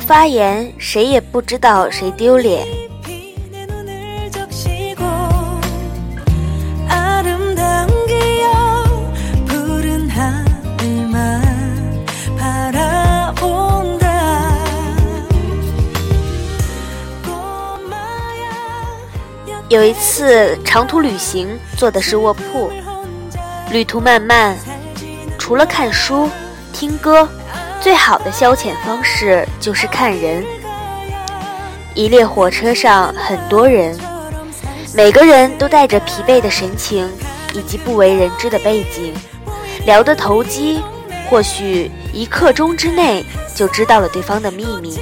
不发言，谁也不知道谁丢脸。有一次长途旅行，坐的是卧铺，旅途漫漫，除了看书、听歌，最好的消遣方式就是看人。一列火车上很多人，每个人都带着疲惫的神情以及不为人知的背景，聊得投机，或许一刻钟之内就知道了对方的秘密。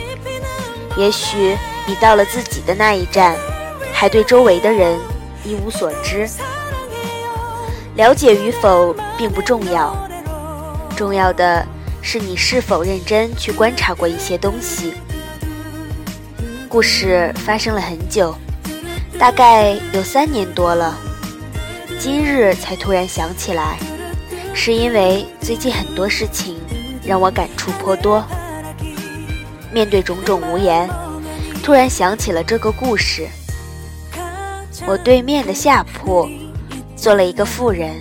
也许你到了自己的那一站。还对周围的人一无所知，了解与否并不重要，重要的是你是否认真去观察过一些东西。故事发生了很久，大概有三年多了，今日才突然想起来，是因为最近很多事情让我感触颇多。面对种种无言，突然想起了这个故事。我对面的下铺坐了一个妇人，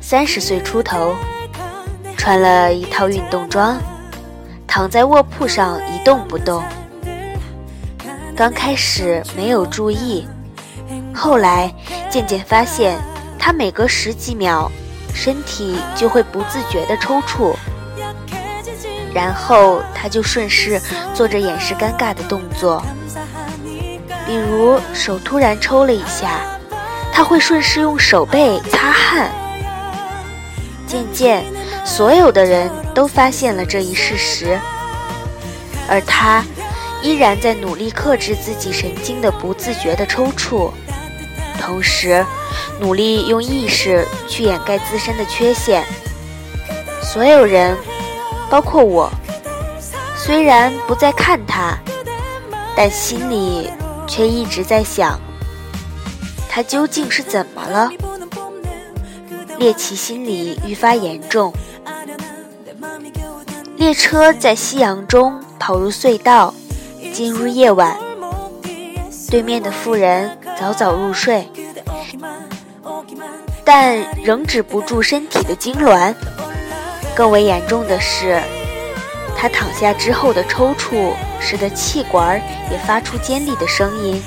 三十岁出头，穿了一套运动装，躺在卧铺上一动不动。刚开始没有注意，后来渐渐发现，他每隔十几秒，身体就会不自觉地抽搐，然后他就顺势做着掩饰尴尬的动作。比如手突然抽了一下，他会顺势用手背擦汗。渐渐，所有的人都发现了这一事实，而他依然在努力克制自己神经的不自觉的抽搐，同时努力用意识去掩盖自身的缺陷。所有人，包括我，虽然不再看他，但心里。却一直在想，他究竟是怎么了？猎奇心理愈发严重。列车在夕阳中跑入隧道，进入夜晚。对面的妇人早早入睡，但仍止不住身体的痉挛。更为严重的是。他躺下之后的抽搐，使得气管也发出尖利的声音。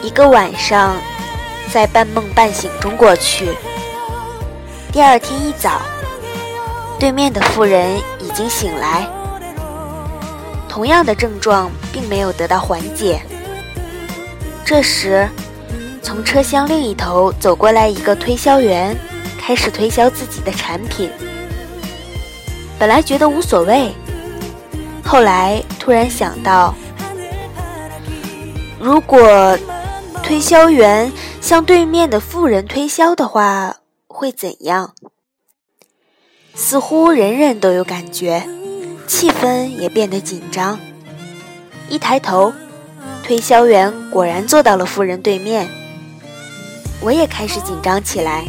一个晚上，在半梦半醒中过去。第二天一早，对面的妇人已经醒来，同样的症状并没有得到缓解。这时，从车厢另一头走过来一个推销员，开始推销自己的产品。本来觉得无所谓，后来突然想到，如果推销员向对面的妇人推销的话，会怎样？似乎人人都有感觉，气氛也变得紧张。一抬头，推销员果然坐到了富人对面，我也开始紧张起来。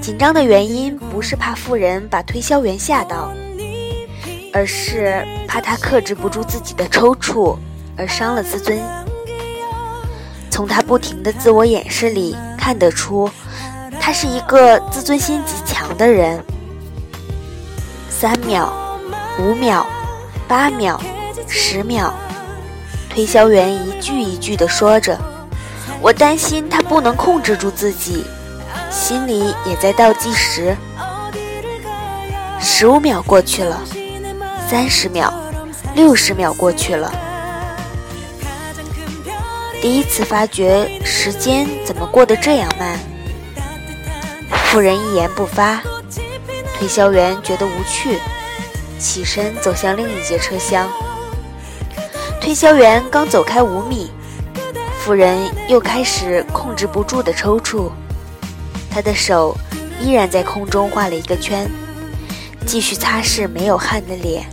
紧张的原因不是怕妇人把推销员吓到，而是怕他克制不住自己的抽搐而伤了自尊。从他不停的自我掩饰里看得出，他是一个自尊心极强的人。三秒，五秒，八秒，十秒，推销员一句一句地说着，我担心他不能控制住自己。心里也在倒计时，十五秒过去了，三十秒，六十秒过去了。第一次发觉时间怎么过得这样慢。妇人一言不发，推销员觉得无趣，起身走向另一节车厢。推销员刚走开五米，妇人又开始控制不住的抽搐。她的手依然在空中画了一个圈，继续擦拭没有汗的脸。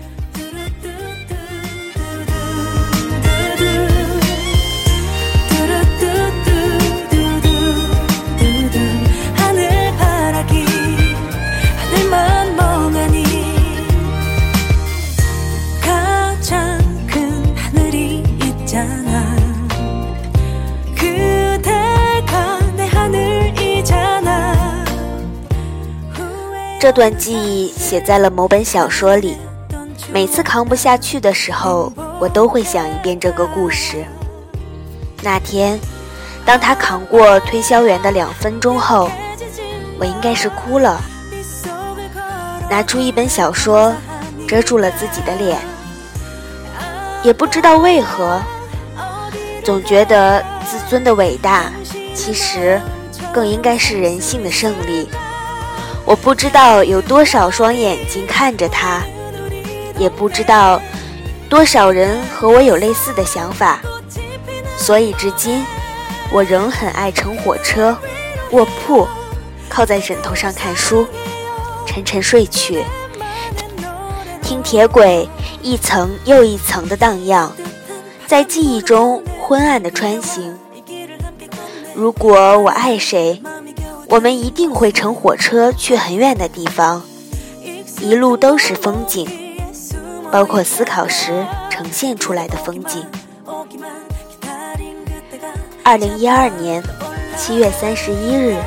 这段记忆写在了某本小说里。每次扛不下去的时候，我都会想一遍这个故事。那天，当他扛过推销员的两分钟后，我应该是哭了，拿出一本小说遮住了自己的脸。也不知道为何，总觉得自尊的伟大，其实更应该是人性的胜利。我不知道有多少双眼睛看着他。也不知道多少人和我有类似的想法，所以至今我仍很爱乘火车、卧铺，靠在枕头上看书，沉沉睡去，听铁轨一层又一层的荡漾，在记忆中昏暗的穿行。如果我爱谁，我们一定会乘火车去很远的地方，一路都是风景。包括思考时呈现出来的风景。二零一二年七月三十一日。